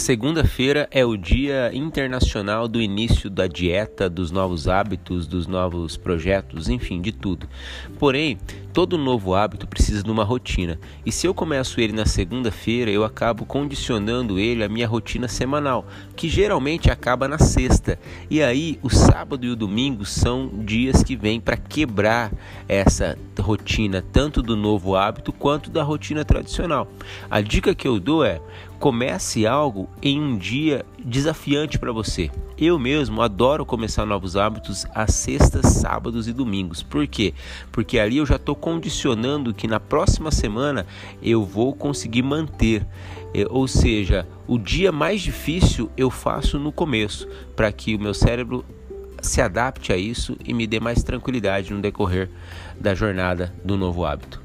segunda-feira é o Dia Internacional do início da dieta, dos novos hábitos, dos novos projetos, enfim, de tudo. Porém, todo novo hábito precisa de uma rotina. E se eu começo ele na segunda-feira, eu acabo condicionando ele à minha rotina semanal, que geralmente acaba na sexta. E aí, o sábado e o domingo são dias que vêm para quebrar essa rotina, tanto do novo hábito quanto da rotina tradicional. A dica que eu dou é: comece algo em um dia desafiante para você. Eu mesmo adoro começar novos hábitos às sextas, sábados e domingos. Por quê? Porque ali eu já estou condicionando que na próxima semana eu vou conseguir manter. É, ou seja, o dia mais difícil eu faço no começo, para que o meu cérebro se adapte a isso e me dê mais tranquilidade no decorrer da jornada do novo hábito.